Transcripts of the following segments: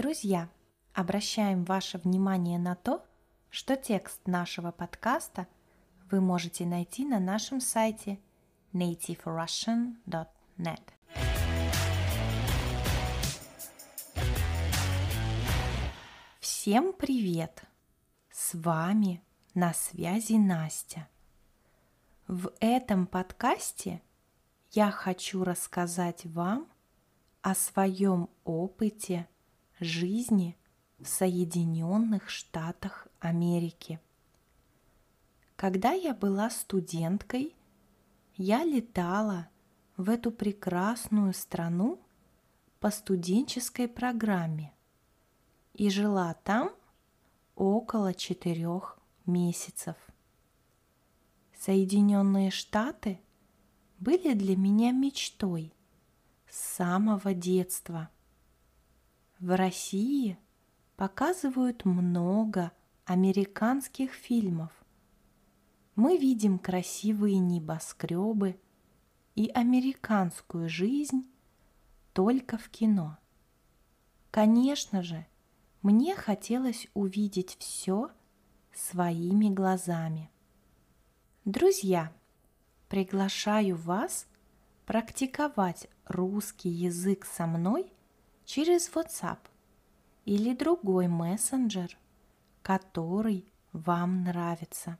Друзья, обращаем ваше внимание на то, что текст нашего подкаста вы можете найти на нашем сайте nativerussian.net. Всем привет! С вами на связи Настя. В этом подкасте я хочу рассказать вам о своем опыте жизни в Соединенных Штатах Америки. Когда я была студенткой, я летала в эту прекрасную страну по студенческой программе и жила там около четырех месяцев. Соединенные Штаты были для меня мечтой с самого детства – в России показывают много американских фильмов. Мы видим красивые небоскребы и американскую жизнь только в кино. Конечно же, мне хотелось увидеть все своими глазами. Друзья, приглашаю вас практиковать русский язык со мной – через WhatsApp или другой мессенджер, который вам нравится.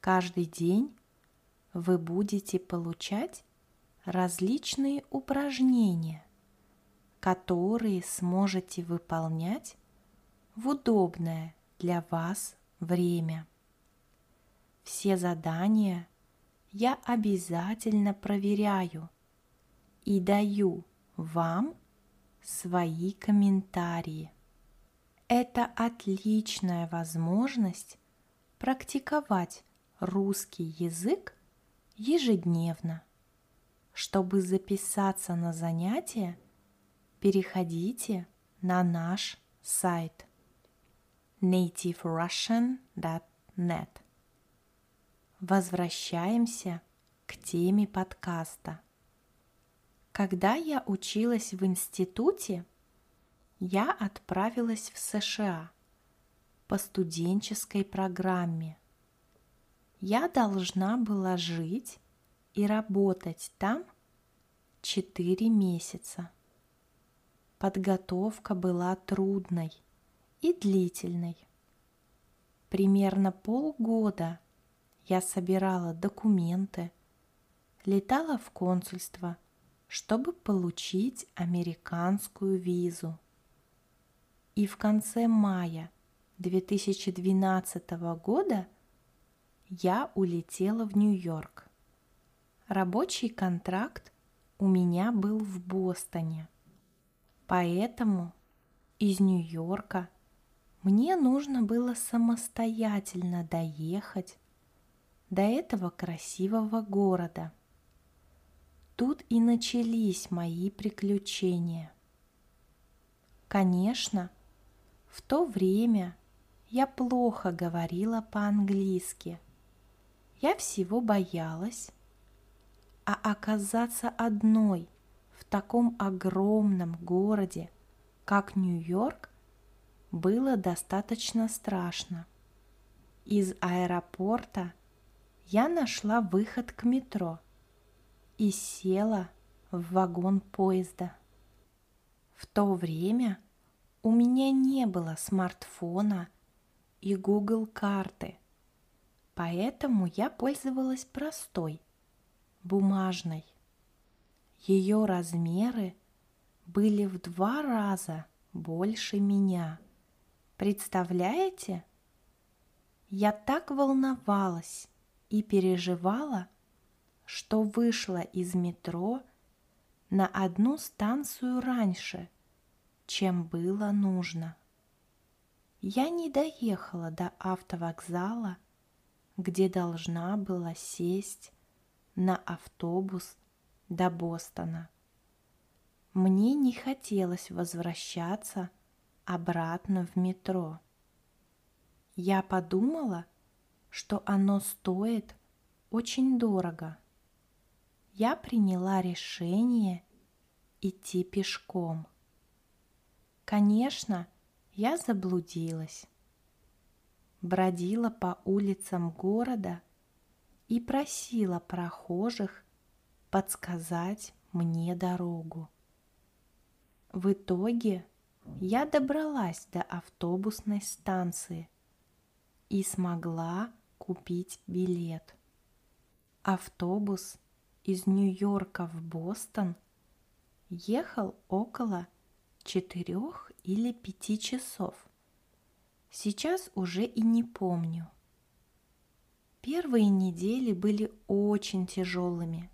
Каждый день вы будете получать различные упражнения, которые сможете выполнять в удобное для вас время. Все задания я обязательно проверяю и даю вам свои комментарии. Это отличная возможность практиковать русский язык ежедневно. Чтобы записаться на занятия, переходите на наш сайт nativerussian.net. Возвращаемся к теме подкаста – когда я училась в институте, я отправилась в США по студенческой программе. Я должна была жить и работать там 4 месяца. Подготовка была трудной и длительной. Примерно полгода я собирала документы, летала в консульство – чтобы получить американскую визу. И в конце мая 2012 года я улетела в Нью-Йорк. Рабочий контракт у меня был в Бостоне. Поэтому из Нью-Йорка мне нужно было самостоятельно доехать до этого красивого города – Тут и начались мои приключения. Конечно, в то время я плохо говорила по-английски. Я всего боялась, а оказаться одной в таком огромном городе, как Нью-Йорк, было достаточно страшно. Из аэропорта я нашла выход к метро – и села в вагон поезда. В то время у меня не было смартфона и Google карты, поэтому я пользовалась простой, бумажной. Ее размеры были в два раза больше меня. Представляете? Я так волновалась и переживала, что вышла из метро на одну станцию раньше, чем было нужно. Я не доехала до автовокзала, где должна была сесть на автобус до Бостона. Мне не хотелось возвращаться обратно в метро. Я подумала, что оно стоит очень дорого – я приняла решение идти пешком. Конечно, я заблудилась. Бродила по улицам города и просила прохожих подсказать мне дорогу. В итоге я добралась до автобусной станции и смогла купить билет. Автобус из Нью-Йорка в Бостон ехал около четырех или пяти часов. Сейчас уже и не помню. Первые недели были очень тяжелыми.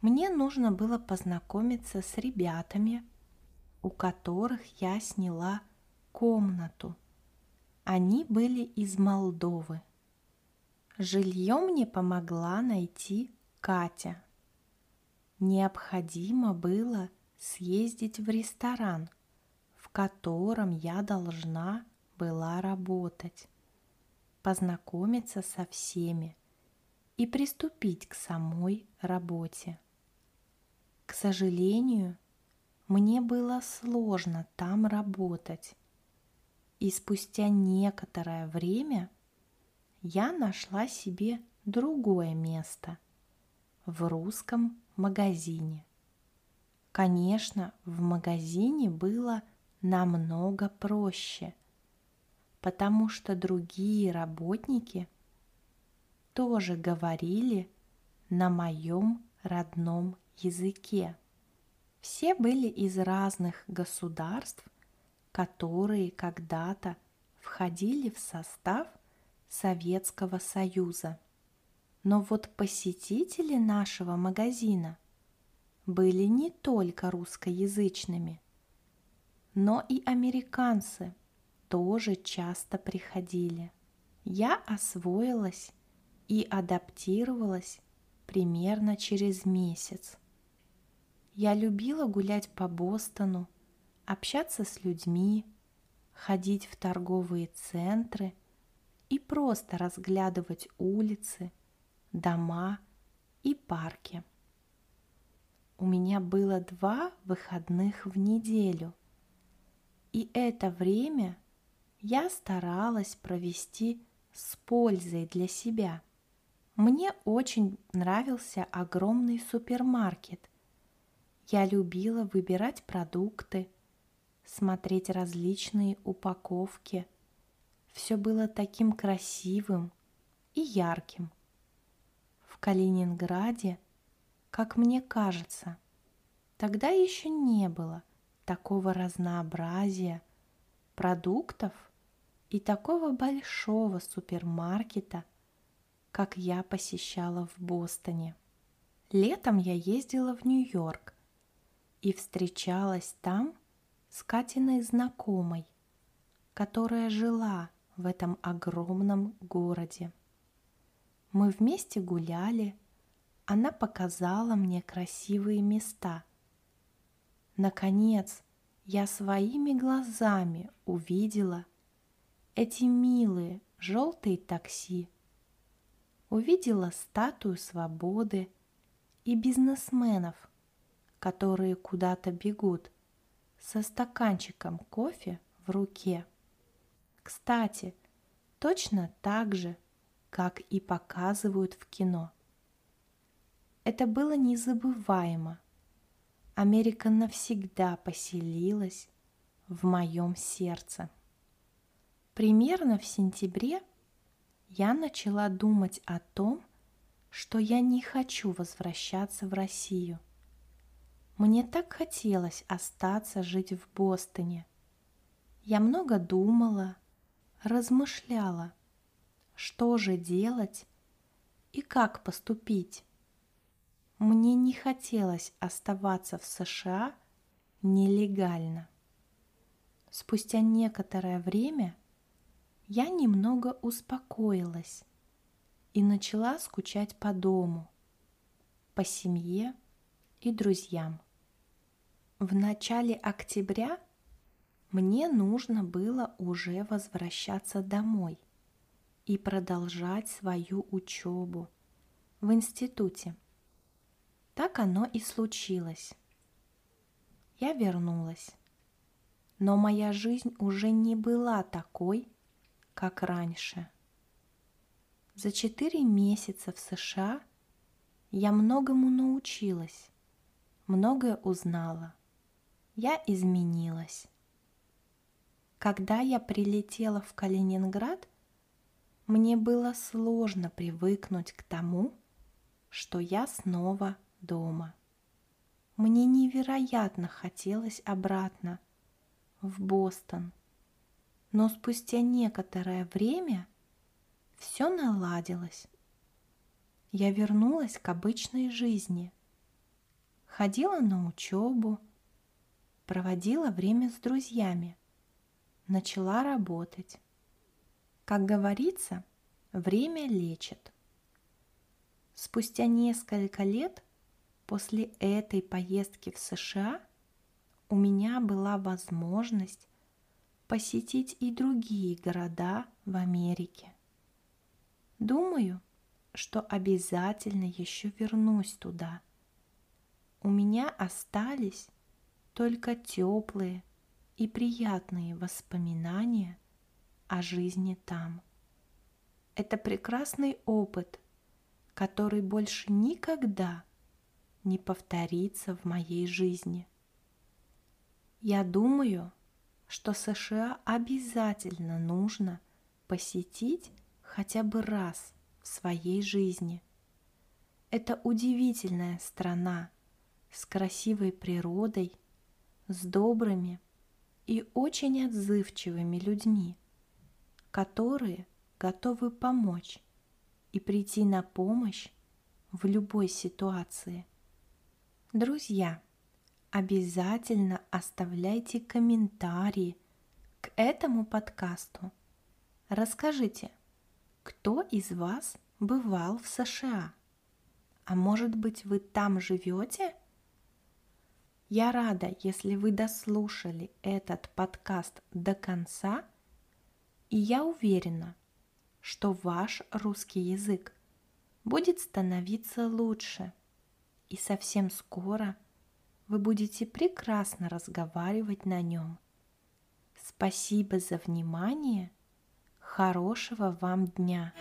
Мне нужно было познакомиться с ребятами, у которых я сняла комнату. Они были из Молдовы. Жилье мне помогла найти Катя. Необходимо было съездить в ресторан, в котором я должна была работать, познакомиться со всеми и приступить к самой работе. К сожалению, мне было сложно там работать, и спустя некоторое время я нашла себе другое место в русском магазине. Конечно, в магазине было намного проще, потому что другие работники тоже говорили на моем родном языке. Все были из разных государств, которые когда-то входили в состав Советского Союза. Но вот посетители нашего магазина – были не только русскоязычными, но и американцы тоже часто приходили. Я освоилась и адаптировалась примерно через месяц. Я любила гулять по Бостону, общаться с людьми, ходить в торговые центры и просто разглядывать улицы, дома и парки у меня было два выходных в неделю. И это время я старалась провести с пользой для себя. Мне очень нравился огромный супермаркет. Я любила выбирать продукты, смотреть различные упаковки. Все было таким красивым и ярким. Калининграде – как мне кажется, тогда еще не было такого разнообразия продуктов и такого большого супермаркета, как я посещала в Бостоне. Летом я ездила в Нью-Йорк и встречалась там с Катиной знакомой, которая жила в этом огромном городе. Мы вместе гуляли, она показала мне красивые места. Наконец, я своими глазами увидела эти милые желтые такси. Увидела статую свободы и бизнесменов, которые куда-то бегут со стаканчиком кофе в руке. Кстати, точно так же, как и показывают в кино – это было незабываемо. Америка навсегда поселилась в моем сердце. Примерно в сентябре я начала думать о том, что я не хочу возвращаться в Россию. Мне так хотелось остаться жить в Бостоне. Я много думала, размышляла, что же делать и как поступить. Мне не хотелось оставаться в США нелегально. Спустя некоторое время я немного успокоилась и начала скучать по дому, по семье и друзьям. В начале октября мне нужно было уже возвращаться домой и продолжать свою учебу в институте – так оно и случилось. Я вернулась. но моя жизнь уже не была такой, как раньше. За четыре месяца в США я многому научилась, многое узнала. Я изменилась. Когда я прилетела в Калининград, мне было сложно привыкнуть к тому, что я снова дома. Мне невероятно хотелось обратно, в Бостон. Но спустя некоторое время все наладилось. Я вернулась к обычной жизни. Ходила на учебу, проводила время с друзьями, начала работать. Как говорится, время лечит. Спустя несколько лет после этой поездки в США у меня была возможность посетить и другие города в Америке. Думаю, что обязательно еще вернусь туда. У меня остались только теплые и приятные воспоминания о жизни там. Это прекрасный опыт, который больше никогда не повторится в моей жизни. Я думаю, что США обязательно нужно посетить хотя бы раз в своей жизни. Это удивительная страна с красивой природой, с добрыми и очень отзывчивыми людьми, которые готовы помочь и прийти на помощь в любой ситуации. Друзья, обязательно оставляйте комментарии к этому подкасту. Расскажите, кто из вас бывал в США? А может быть, вы там живете? Я рада, если вы дослушали этот подкаст до конца, и я уверена, что ваш русский язык будет становиться лучше, и совсем скоро вы будете прекрасно разговаривать на нем. Спасибо за внимание. Хорошего вам дня!